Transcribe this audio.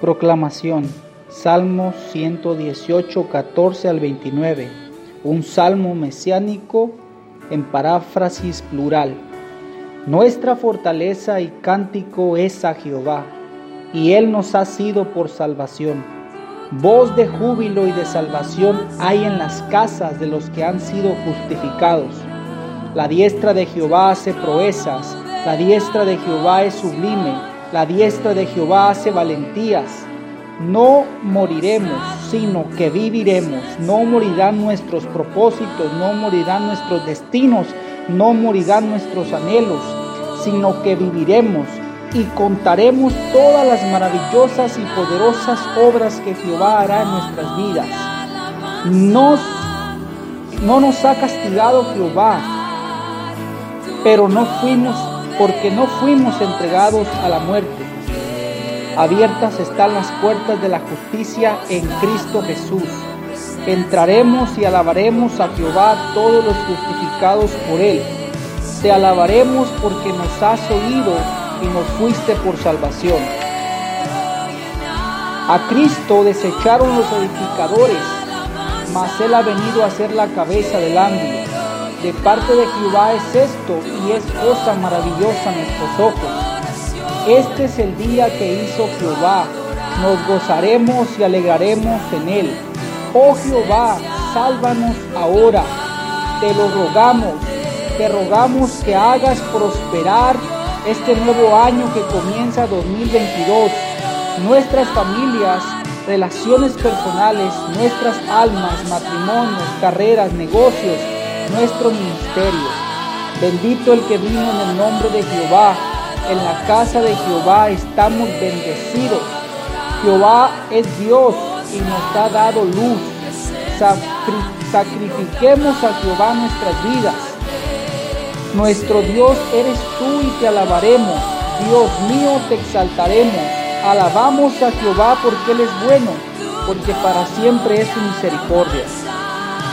Proclamación. Salmo 118, 14 al 29. Un salmo mesiánico en paráfrasis plural. Nuestra fortaleza y cántico es a Jehová, y Él nos ha sido por salvación. Voz de júbilo y de salvación hay en las casas de los que han sido justificados. La diestra de Jehová hace proezas, la diestra de Jehová es sublime, la diestra de Jehová hace valentías. No moriremos, sino que viviremos. No morirán nuestros propósitos, no morirán nuestros destinos, no morirán nuestros anhelos, sino que viviremos y contaremos todas las maravillosas y poderosas obras que Jehová hará en nuestras vidas. No nos ha castigado Jehová, pero no fuimos, porque no fuimos entregados a la muerte. Abiertas están las puertas de la justicia en Cristo Jesús. Entraremos y alabaremos a Jehová todos los justificados por Él. Te alabaremos porque nos has oído y nos fuiste por salvación. A Cristo desecharon los edificadores, mas Él ha venido a ser la cabeza del ángulo. De parte de Jehová es esto y es cosa maravillosa a nuestros ojos. Este es el día que hizo Jehová. Nos gozaremos y alegraremos en él. Oh Jehová, sálvanos ahora. Te lo rogamos. Te rogamos que hagas prosperar este nuevo año que comienza 2022. Nuestras familias, relaciones personales, nuestras almas, matrimonios, carreras, negocios, nuestro ministerio. Bendito el que vino en el nombre de Jehová. En la casa de Jehová estamos bendecidos. Jehová es Dios y nos ha dado luz. Sacrifiquemos a Jehová nuestras vidas. Nuestro Dios eres tú y te alabaremos. Dios mío, te exaltaremos. Alabamos a Jehová porque Él es bueno, porque para siempre es su misericordia.